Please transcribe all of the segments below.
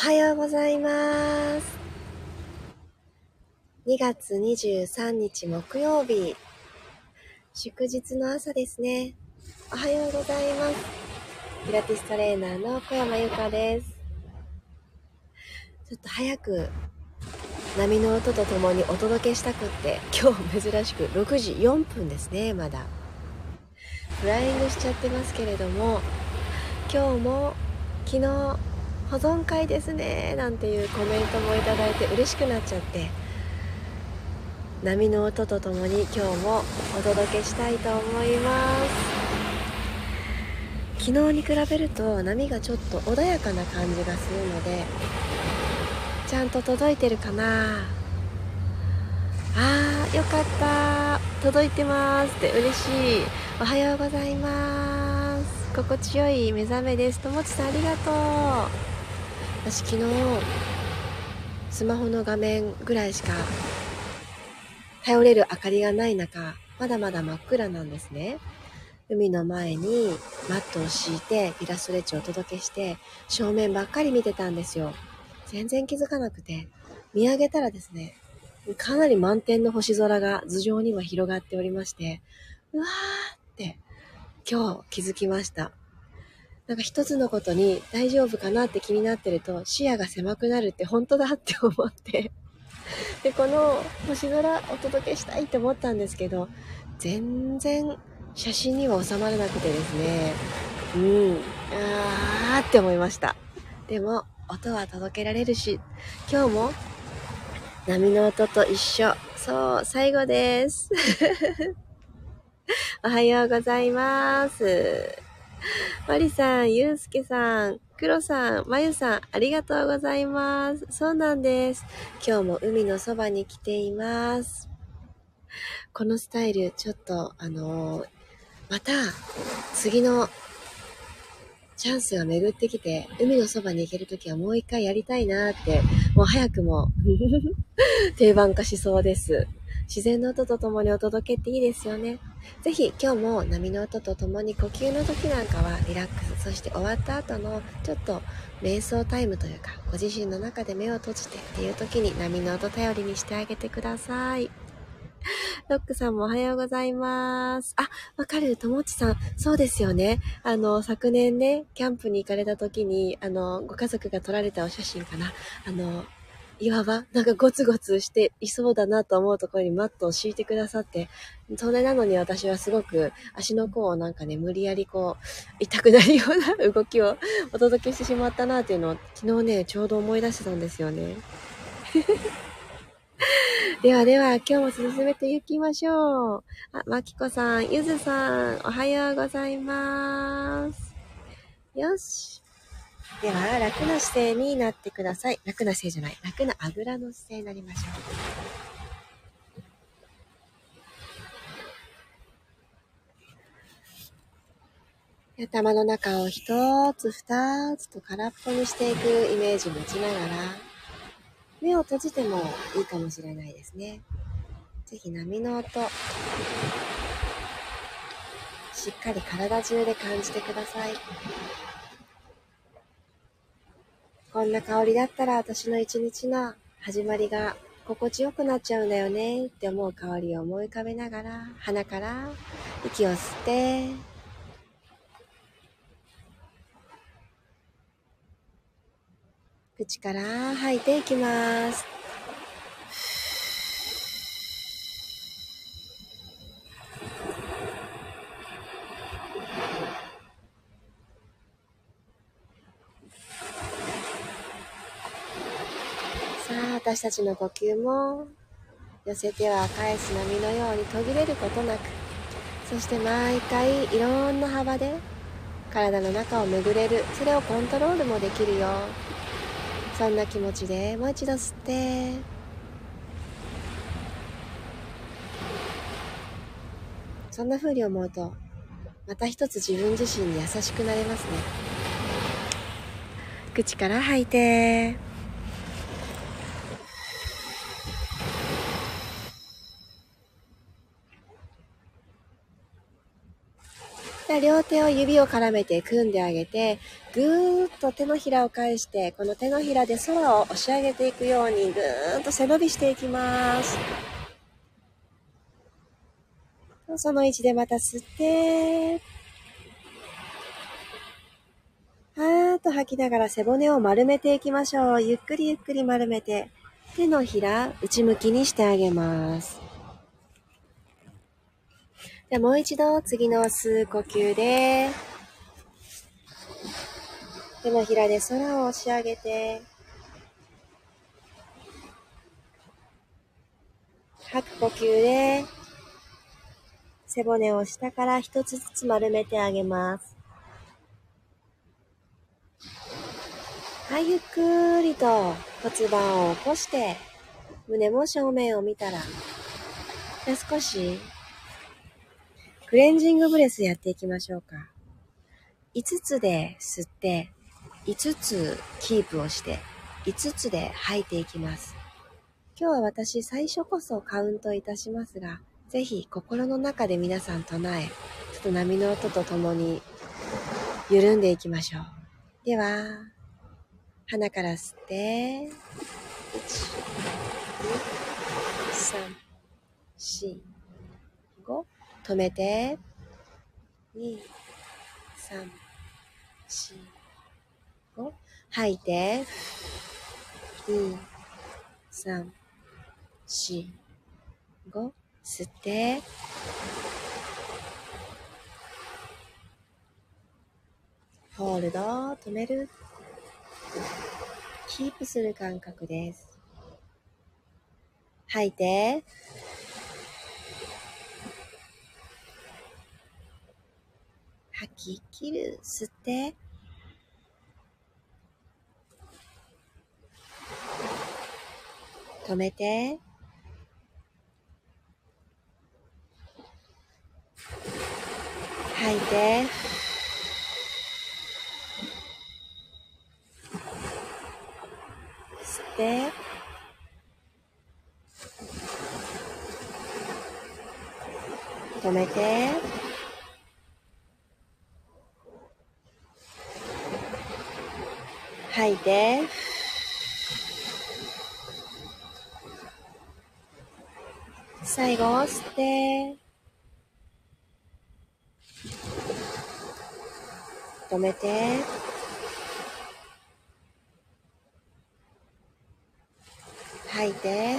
おはようございます。2月23日木曜日、祝日の朝ですね。おはようございます。ピラティストレーナーの小山由かです。ちょっと早く波の音とともにお届けしたくって、今日珍しく6時4分ですね、まだ。フライングしちゃってますけれども、今日も昨日保存会ですねなんていうコメントもいただいて嬉しくなっちゃって。波の音とともに今日もお届けしたいと思います。昨日に比べると波がちょっと穏やかな感じがするのでちゃんと届いてるかな？あーよかった。届いてますって嬉しい。おはようございます。心地よい目覚めです。ともちさんありがとう。私昨日スマホの画面ぐらいしか頼れる明かりがない中まだまだ真っ暗なんですね。海の前にマットを敷いてイラストレッチをお届けして正面ばっかり見てたんですよ。全然気づかなくて見上げたらですねかなり満天の星空が頭上には広がっておりましてうわーって今日気づきました。なんか一つのことに大丈夫かなって気になってると視野が狭くなるって本当だって思って。でこの星空お届けしたいって思ったんですけど全然写真には収まらなくてですね。うん。あーって思いました。でも音は届けられるし今日も波の音と一緒。そう最後です。おはようございます。マリさん、ゆうすけさん、クロさん、まゆさん、ありがとうございます。そうなんです。今日も海のそばに来ています。このスタイル、ちょっと、あのーまた、次のチャンスが巡ってきて、海のそばに行けるときはもう一回やりたいなって、もう早くも 定番化しそうです。自然の音とともにお届けっていいですよね。ぜひ今日も波の音とともに呼吸の時なんかはリラックスそして終わった後のちょっと瞑想タイムというかご自身の中で目を閉じてっていう時に波の音頼りにしてあげてください。ロックさんもおはようございます。あわかる。ともちさん。そうですよね。あの昨年ねキャンプに行かれた時にあのご家族が撮られたお写真かな。あの岩場なんかゴツゴツしていそうだなと思うところにマットを敷いてくださって、それなのに私はすごく足の甲をなんかね、無理やりこう、痛くなるような動きをお届けしてしまったなっていうのを昨日ね、ちょうど思い出してたんですよね。ではでは、今日も進めていきましょう。あ、まきこさん、ゆずさん、おはようございます。よし。では、楽な姿勢になってください。楽な姿勢じゃない。楽なあぐらの姿勢になりましょう。頭の中を一つ二つと空っぽにしていくイメージ持ちながら、目を閉じてもいいかもしれないですね。ぜひ波の音、しっかり体中で感じてください。こんな香りだったら私の一日の始まりが心地よくなっちゃうんだよねって思う香りを思い浮かべながら鼻から息を吸って口から吐いていきます。さあ、私たちの呼吸も寄せては返す波のように途切れることなく、そして毎回いろんな幅で体の中を巡れる、それをコントロールもできるよ。そんな気持ちでもう一度吸って、そんな風に思うと、また一つ自分自身に優しくなれますね。口から吐いて、で両手を指を絡めて組んであげて、ぐーっと手のひらを返して、この手のひらで空を押し上げていくように、ぐーっと背伸びしていきます。その位置でまた吸って、はーっと吐きながら背骨を丸めていきましょう。ゆっくりゆっくり丸めて、手のひら内向きにしてあげます。じゃもう一度次の吸う呼吸で、手のひらで空を押し上げて、吐く呼吸で、背骨を下から一つずつ丸めてあげます。はい、ゆっくりと骨盤を起こして、胸も正面を見たら、少しクレンジングブレスやっていきましょうか。5つで吸って、5つキープをして、5つで吐いていきます。今日は私最初こそカウントいたしますが、ぜひ心の中で皆さん唱え、ちょっと波の音とともに緩んでいきましょう。では、鼻から吸って、1、2、3、4、5、止めて、2、3、4、5、吐いて、2、3、4、5、吸って、ホールド、止める。キープする感覚です。吐いて、吐き切る。吸って。止めて。吐いて。吸って。止めて。吐いて。最後、吸って。止めて。吐いて。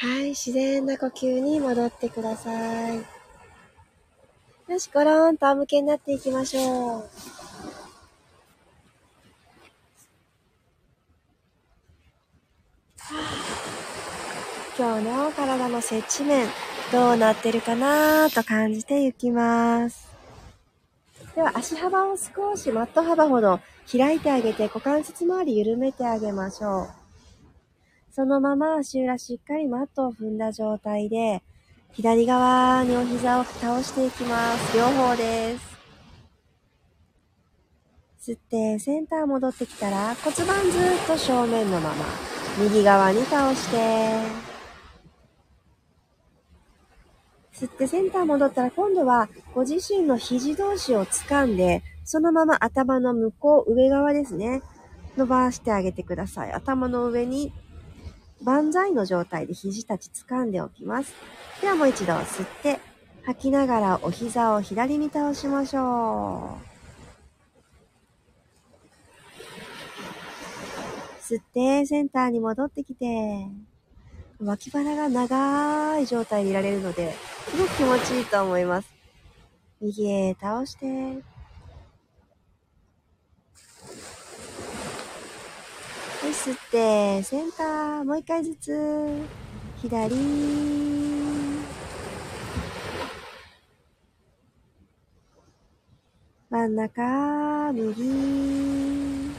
はい、自然な呼吸に戻ってください。よし、ゴローンと仰向けになっていきましょう。今日の体の接地面、どうなってるかなと感じていきます。では、足幅を少しマット幅ほど開いてあげて、股関節周り緩めてあげましょう。そのまま足裏しっかりマットを踏んだ状態で、左側にお膝を倒していきます。両方です。吸って、センター戻ってきたら骨盤ずっと正面のまま、右側に倒して、吸ってセンター戻ったら今度はご自身の肘同士を掴んで、そのまま頭の向こう、上側ですね。伸ばしてあげてください。頭の上に万歳の状態で肘たち掴んでおきます。ではもう一度吸って、吐きながらお膝を左に倒しましょう。吸って、センターに戻ってきて、脇腹が長い状態でいられるので、すごく気持ちいいと思います。右へ倒して、吸って、センター、もう一回ずつ、左、真ん中、右、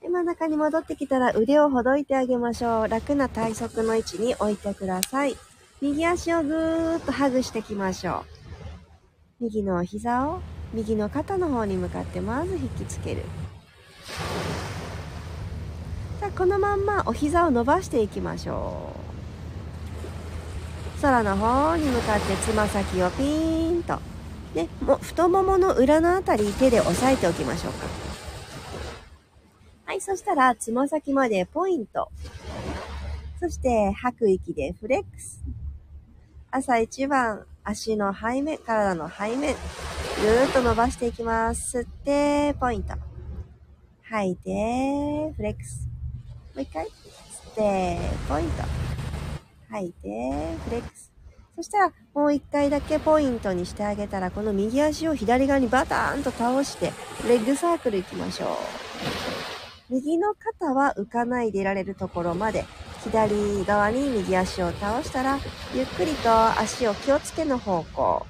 で、真ん中に戻ってきたら腕をほどいてあげましょう。楽な体側の位置に置いてください。右足をぐーっとハグしていきましょう。右の膝を右の肩の方に向かってまず引きつける。さあこのまんまお膝を伸ばしていきましょう空の方に向かってつま先をピーンとでも太ももの裏のあたり手で押さえておきましょうかはいそしたらつま先までポイントそして吐く息でフレックス朝一番足の背面体の背面ぐーっと伸ばしていきます吸ってポイント吐いてフレックスもう一回。吸って、ポイント。吐いて、フレックス。そしたら、もう一回だけポイントにしてあげたら、この右足を左側にバターンと倒して、レッグサークル行きましょう。右の肩は浮かないでいられるところまで、左側に右足を倒したら、ゆっくりと足を気をつけの方向。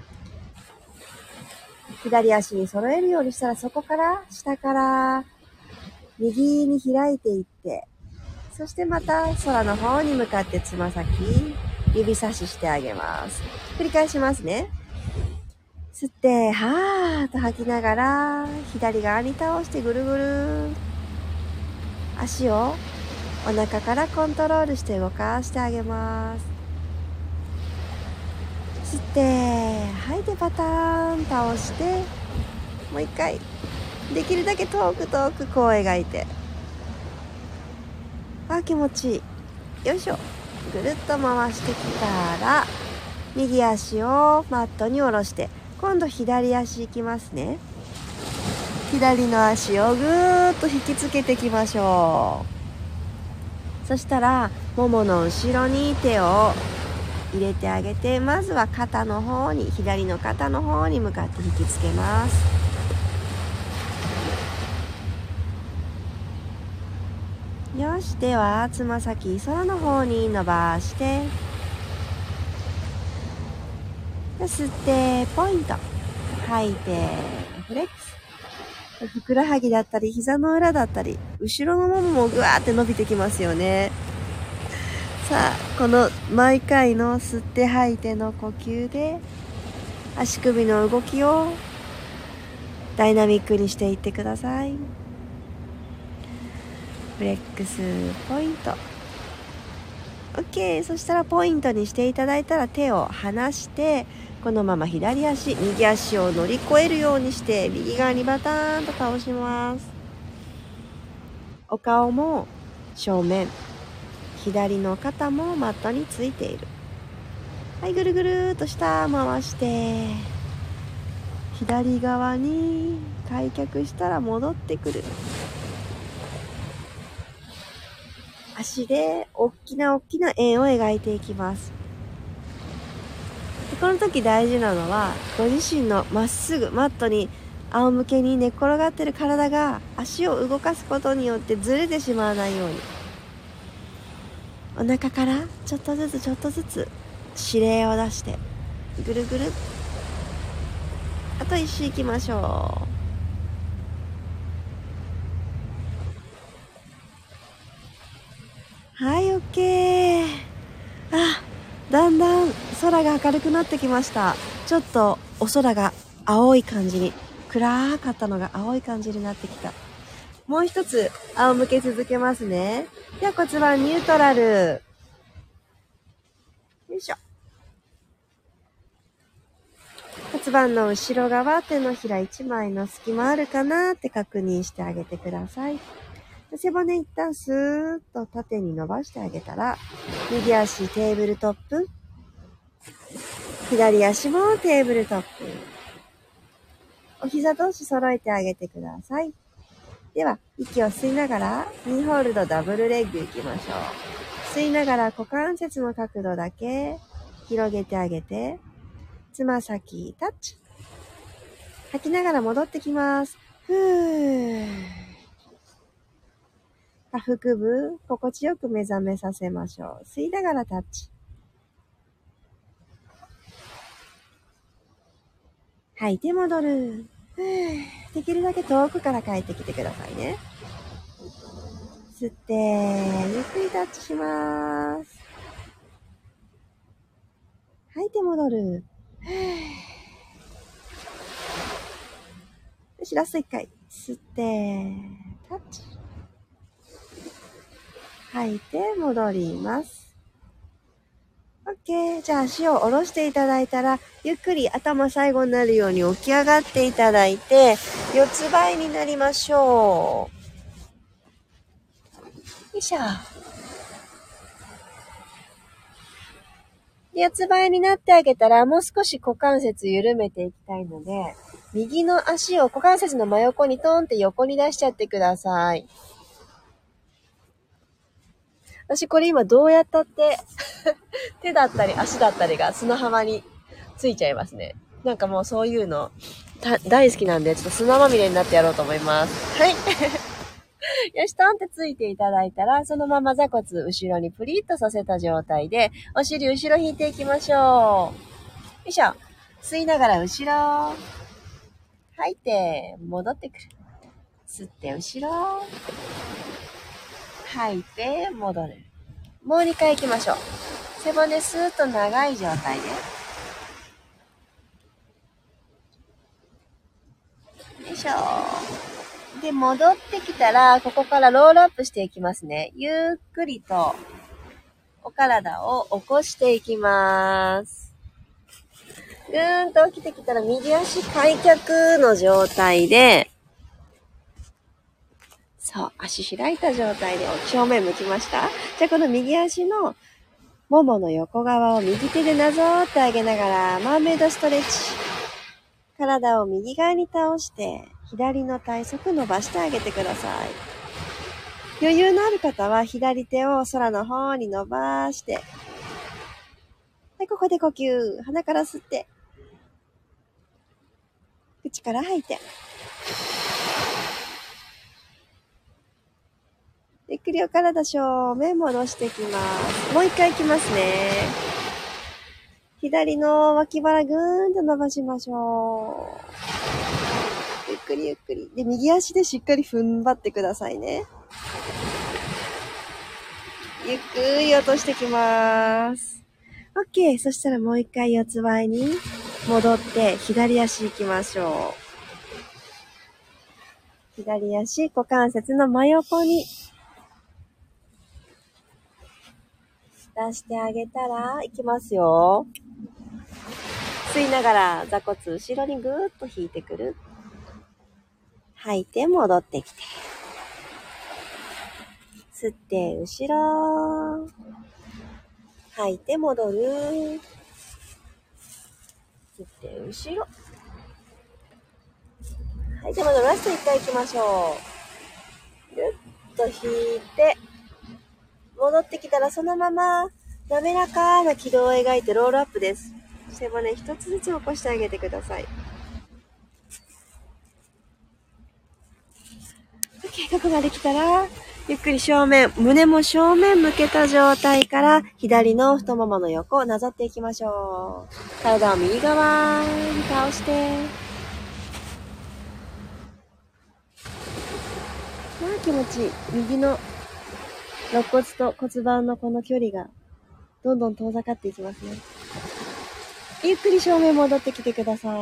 左足に揃えるようにしたら、そこから下から右に開いていって、そしてまた空の方に向かってつま先、指差ししてあげます。繰り返しますね。吸って、はーっと吐きながら、左側に倒してぐるぐる。足をお腹からコントロールして動かしてあげます。吸って、吐いてパターン倒して、もう一回。できるだけ遠く遠くこう描いて。あ気持ちいいよいしょぐるっと回してきたら右足をマットに下ろして今度左足いきますね左の足をぐーっと引きつけていきましょう。そしたらももの後ろに手を入れてあげてまずは肩の方に左の肩の方に向かって引きつけます。よしではつま先空の方に伸ばして。吸ってポイント。吐いてフレックス。ふくらはぎだったり膝の裏だったり後ろのもももぐわーって伸びてきますよねさあこの毎回の吸って吐いての呼吸で足首の動きをダイナミックにしていってください。フレックスポイント OK そしたらポイントにしていただいたら手を離してこのまま左足右足を乗り越えるようにして右側にバターンと倒します。お顔も正面。左の肩もマットについている。はいぐるぐるっと下回して。左側に開脚したら戻ってくる。足で大きな大きな円を描いていきます。でこの時大事なのは、ご自身のまっすぐマットに仰向けに寝っ転がってる体が足を動かすことによってずれてしまわないように。お腹からちょっとずつちょっとずつ指令を出して、ぐるぐる。あと一周行きましょう。はい、オッケー。あ、だんだん空が明るくなってきました。ちょっとお空が青い感じに、暗かったのが青い感じになってきた。もう一つ、仰向け続けますね。では骨盤ニュートラル。よいしょ。骨盤の後ろ側、手のひら1枚の隙間あるかなって確認してあげてください。背骨一旦スーッと縦に伸ばしてあげたら、右足テーブルトップ。左足もテーブルトップ。お膝同士揃えてあげてください。では、息を吸いながら、2ホールドダブルレッグいきましょう。吸いながら股関節の角度だけ広げてあげて、つま先タッチ。吐きながら戻ってきます。ふー。下腹部、心地よく目覚めさせましょう。吸いながらタッチ。吐いて戻る。できるだけ遠くから帰ってきてくださいね。吸って、ゆっくりタッチします。吐いて戻る。よし、ラスト一回。吸って、タッチ。吐いて戻ります。OK。じゃあ足を下ろしていただいたら、ゆっくり頭最後になるように起き上がっていただいて、四つ倍になりましょう。よいしょ。四つ倍になってあげたら、もう少し股関節緩めていきたいので、右の足を股関節の真横にトーンって横に出しちゃってください。私これ今どうやったって 手だったり足だったりが砂浜についちゃいますね。なんかもうそういうの大好きなんで、ちょっと砂まみれになってやろうと思います。はい。よし、トンってついていただいたら、そのまま座骨後ろにプリッとさせた状態で、お尻後ろ引いていきましょう。よいしょ。吸いながら後ろ。吐いて、戻ってくる。吸って後ろ。吐いて、戻る。もう2回行きましょう。背骨スーッと長い状態で。よいしょ。で、戻ってきたら、ここからロールアップしていきますね。ゆっくりと、お体を起こしていきます。ぐーんと起きてきたら、右足開脚の状態で、そう、足開いた状態で正面向きました？じゃあこの右足のももの横側を右手でなぞーってあげながら、マーメイドストレッチ。体を右側に倒して、左の体側伸ばしてあげてください。余裕のある方は左手を空の方に伸ばして、はい、ここで呼吸。鼻から吸って、口から吐いて。ゆっくりお体正面戻していきます。もう一回いきますね。左の脇腹ぐーんと伸ばしましょう。ゆっくりゆっくり。で、右足でしっかり踏ん張ってくださいね。ゆっくり落としてきます。OK。そしたらもう一回四つ倍に戻って左足行きましょう。左足、股関節の真横に出してあげたら、いきますよ。吸いながら座骨後ろにぐーっと引いてくる。吐いて戻ってきて。吸って後ろ。吐いて戻る。吸って後ろ。はい、じゃあまだラスト1回行きましょう。ぐっと引いて、戻ってきたらそのまま滑らかな軌道を描いてロールアップです。背骨一つずつ起こしてあげてください。OK、ここまで来たら、ゆっくり正面、胸も正面向けた状態から、左の太ももの横をなぞっていきましょう。体を右側に倒して。まあ気持ちいい。右の肋骨と骨盤のこの距離がどんどん遠ざかっていきますね。ゆっくり正面戻ってきてください。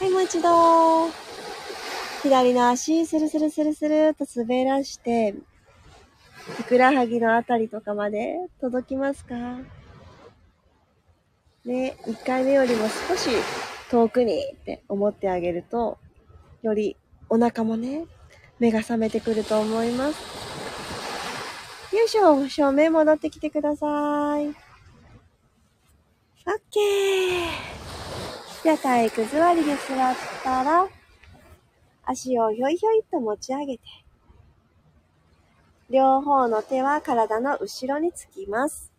はい、もう一度。左の足、スルスルスルスルと滑らして、ふくらはぎのあたりとかまで届きますか？ね、1回目よりも少し遠くにって思ってあげると、よりお腹もね、目が覚めてくると思います。よいしょ、正面戻ってきてください。オッケー。じゃあ体座りで座ったら、足をひょいひょいと持ち上げて、両方の手は体の後ろにつきます。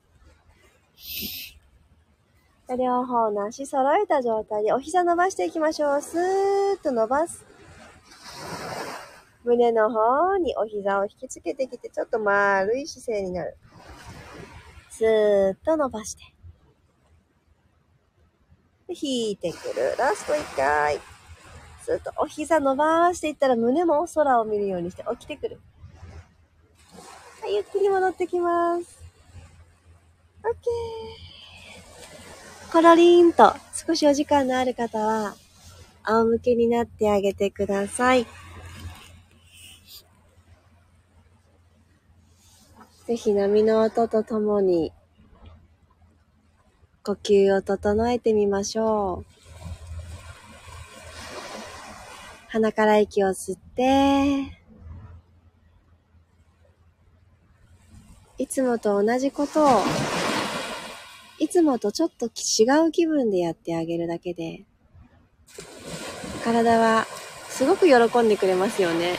両方の足揃えた状態でお膝伸ばしていきましょう。スーッと伸ばす。胸の方にお膝を引きつけてきて、ちょっと丸い姿勢になる。スーッと伸ばして。引いてくる。ラスト1回。スーッとお膝伸ばしていったら胸も空を見るようにして起きてくる。はい、ゆっくり戻ってきます。オッケー。コロリンと少しお時間のある方は、仰向けになってあげてください。ぜひ波の音とともに呼吸を整えてみましょう。鼻から息を吸って、いつもと同じことを、いつもとちょっと違う気分でやってあげるだけで、体はすごく喜んでくれますよね。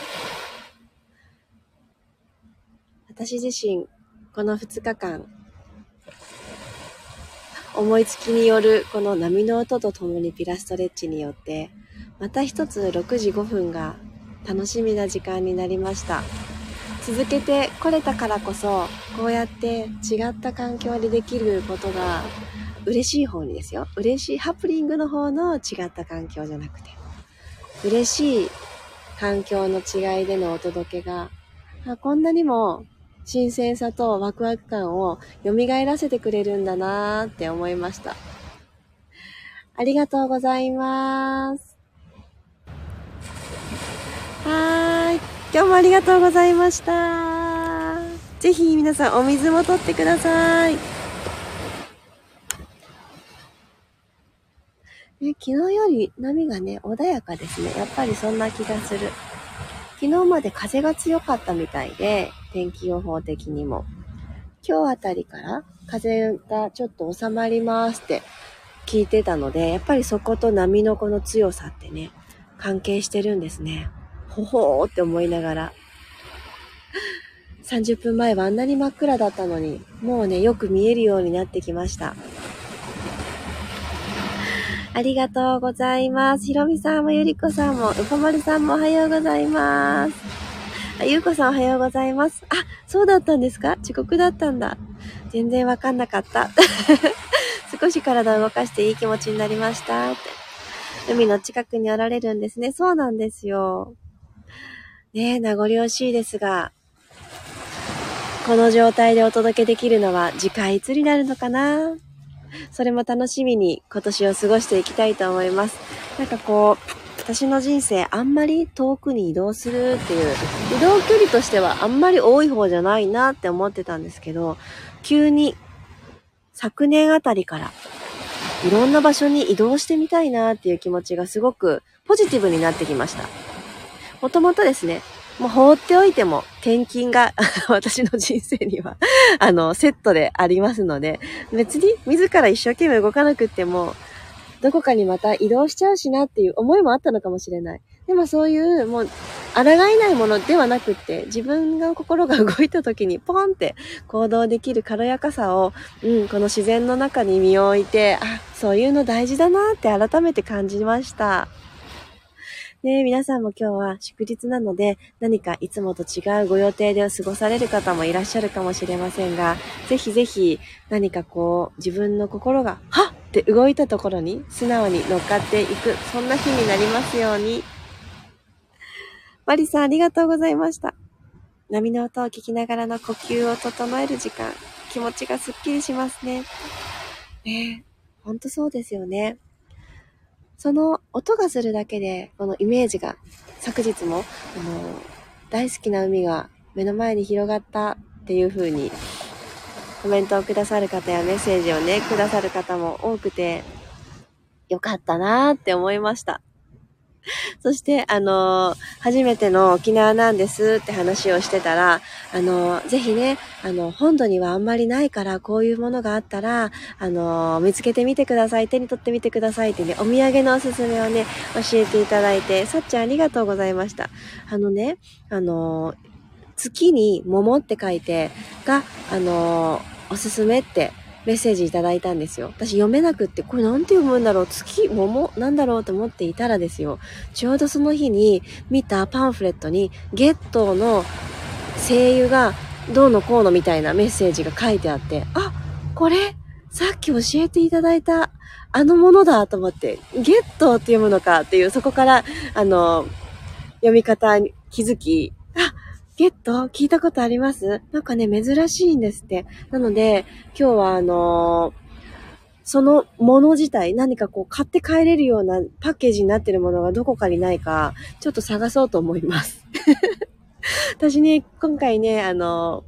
私自身、この2日間、思いつきによるこの波の音とともにピラストレッチによって、また一つ6時5分が楽しみな時間になりました。続けてこれたからこそ、こうやって違った環境でできることが嬉しい方にですよ。嬉しいハプニングの方の違った環境じゃなくて、嬉しい環境の違いでのお届けが、こんなにも新鮮さとワクワク感を蘇らせてくれるんだなーって思いました。ありがとうございます。はーい。今日もありがとうございました。ぜひ皆さんお水も取ってください。ね、昨日より波がね、穏やかですね。やっぱりそんな気がする。昨日まで風が強かったみたいで、天気予報的にも。今日あたりから風がちょっと収まりますって聞いてたので、やっぱりそこと波のこの強さってね、関係してるんですね。ほほーって思いながら。30分前はあんなに真っ暗だったのに、もうね、よく見えるようになってきました。ありがとうございます。ひろみさんもゆりこさんも、うこまるさんもおはようございます。あ、ゆうこさんおはようございます。あ、そうだったんですか？遅刻だったんだ。全然わかんなかった。少し体を動かしていい気持ちになりました。海の近くにおられるんですね。そうなんですよ。ねえ、名残惜しいですが、この状態でお届けできるのは次回いつになるのかな？それも楽しみに今年を過ごしていきたいと思います。なんかこう、私の人生あんまり遠くに移動するっていう、移動距離としてはあんまり多い方じゃないなって思ってたんですけど、急に昨年あたりからいろんな場所に移動してみたいなっていう気持ちがすごくポジティブになってきました。もともとですね、もう放っておいても転勤が 私の人生にはあの、セットでありますので、別に自ら一生懸命動かなくっても、どこかにまた移動しちゃうしなっていう思いもあったのかもしれない。でもそういう、もう、抗えないものではなくって、自分が心が動いた時にポンって行動できる軽やかさを、うん、この自然の中に身を置いて、あ、そういうの大事だなって改めて感じました。ね皆さんも今日は祝日なので、何かいつもと違うご予定で過ごされる方もいらっしゃるかもしれませんが、ぜひぜひ何かこう、自分の心が、はっって動いたところに素直に乗っかっていく、そんな日になりますように。マリさんありがとうございました。波の音を聞きながらの呼吸を整える時間、気持ちがスッキリしますね。ねえ、ほんとそうですよね。その音がするだけで、このイメージが、昨日も、あの、大好きな海が目の前に広がったっていう風に、コメントをくださる方やメッセージをね、くださる方も多くて、よかったなーって思いました。そして、あのー、初めての沖縄なんですって話をしてたら、あのー、ぜひね、あの、本土にはあんまりないから、こういうものがあったら、あのー、見つけてみてください、手に取ってみてくださいってね、お土産のおすすめをね、教えていただいて、さっちゃんありがとうございました。あのね、あの月に桃って書いて、が、あのおすすめってメッセージいただいたんですよ。私読めなくって、これなんて読むんだろう月桃なんだろうと思っていたらですよ。ちょうどその日に見たパンフレットに、ゲットーの声優がどうのこうのみたいなメッセージが書いてあって、あ、これ、さっき教えていただいたあのものだと思って、ゲットーって読むのかっていう、そこから、あの、読み方に気づき、ゲット？聞いたことあります？なんかね、珍しいんですって。なので、今日はあのー、そのもの自体、何かこう買って帰れるようなパッケージになってるものがどこかにないか、ちょっと探そうと思います。私ね、今回ね、あの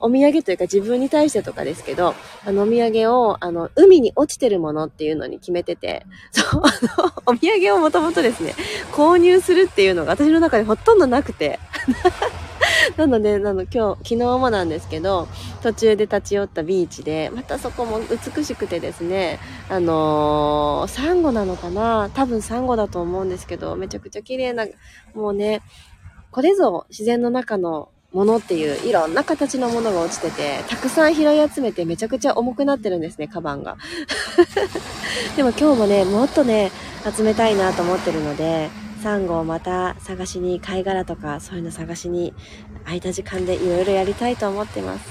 お土産というか自分に対してとかですけど、あのお土産を、あの、海に落ちてるものっていうのに決めてて、そう、あの、お土産をもともとですね、購入するっていうのが私の中でほとんどなくて、なので、なの今日、昨日もなんですけど、途中で立ち寄ったビーチで、またそこも美しくてですね、あのー、サンゴなのかな？多分サンゴだと思うんですけど、めちゃくちゃ綺麗な、もうね、これぞ自然の中のものっていういろんな形のものが落ちてて、たくさん拾い集めてめちゃくちゃ重くなってるんですね、カバンが。でも今日もね、もっとね、集めたいなと思ってるので、サンゴをまた探しに、貝殻とかそういうの探しに、空いた時間でいろいろやりたいと思ってます。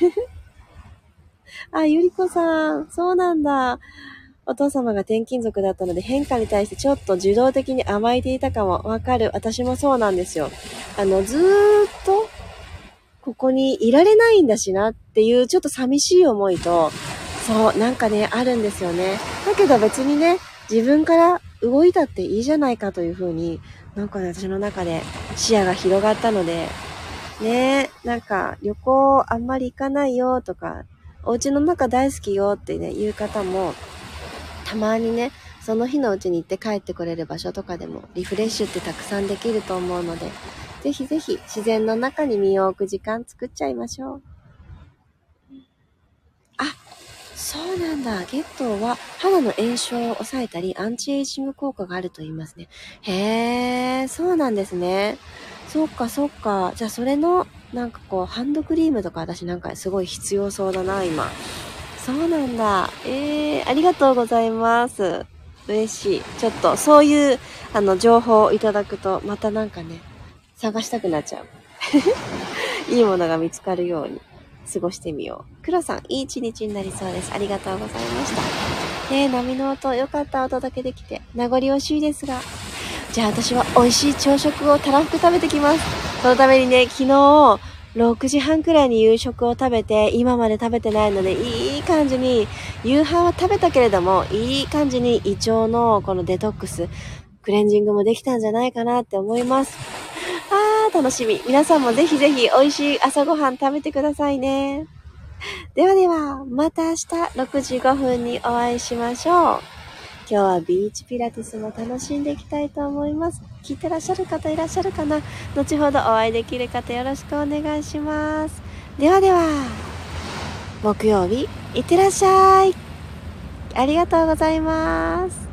あ、ゆりこさん、そうなんだ。お父様が転勤族だったので変化に対してちょっと受動的に甘えていたかもわかる。私もそうなんですよ。あの、ずーっとここにいられないんだしなっていうちょっと寂しい思いと、そう、なんかね、あるんですよね。だけど別にね、自分から動いたっていいじゃないかというふうに、なんかね、私の中で視野が広がったので、ねえなんか旅行あんまり行かないよとか、お家の中大好きよってね、言う方も、たまにね、その日のうちに行って帰ってこれる場所とかでもリフレッシュってたくさんできると思うので、ぜひぜひ自然の中に身を置く時間作っちゃいましょう。あ、そうなんだ。ゲットは肌の炎症を抑えたり、アンチエイジング効果があると言いますね。へー、そうなんですね。そっかそっか。じゃあそれの、なんかこう、ハンドクリームとか私なんかすごい必要そうだな、今。そうなんだ。えー、ありがとうございます。嬉しい。ちょっと、そういう、あの、情報をいただくと、またなんかね、探したくなっちゃう。いいものが見つかるように、過ごしてみよう。黒さん、いい一日になりそうです。ありがとうございました。ねえ波の音、よかった、お届けできて。名残惜しいですが。じゃあ私は美味しい朝食をたらふく食べてきます。そのためにね、昨日、6時半くらいに夕食を食べて、今まで食べてないので、いい感じに、夕飯は食べたけれども、いい感じに胃腸のこのデトックス、クレンジングもできたんじゃないかなって思います。楽しみ。皆さんもぜひぜひ美味しい朝ごはん食べてくださいね。ではでは、また明日6時5分にお会いしましょう。今日はビーチピラティスも楽しんでいきたいと思います。聞いてらっしゃる方いらっしゃるかな？後ほどお会いできる方よろしくお願いします。ではでは、木曜日、いってらっしゃい。ありがとうございます。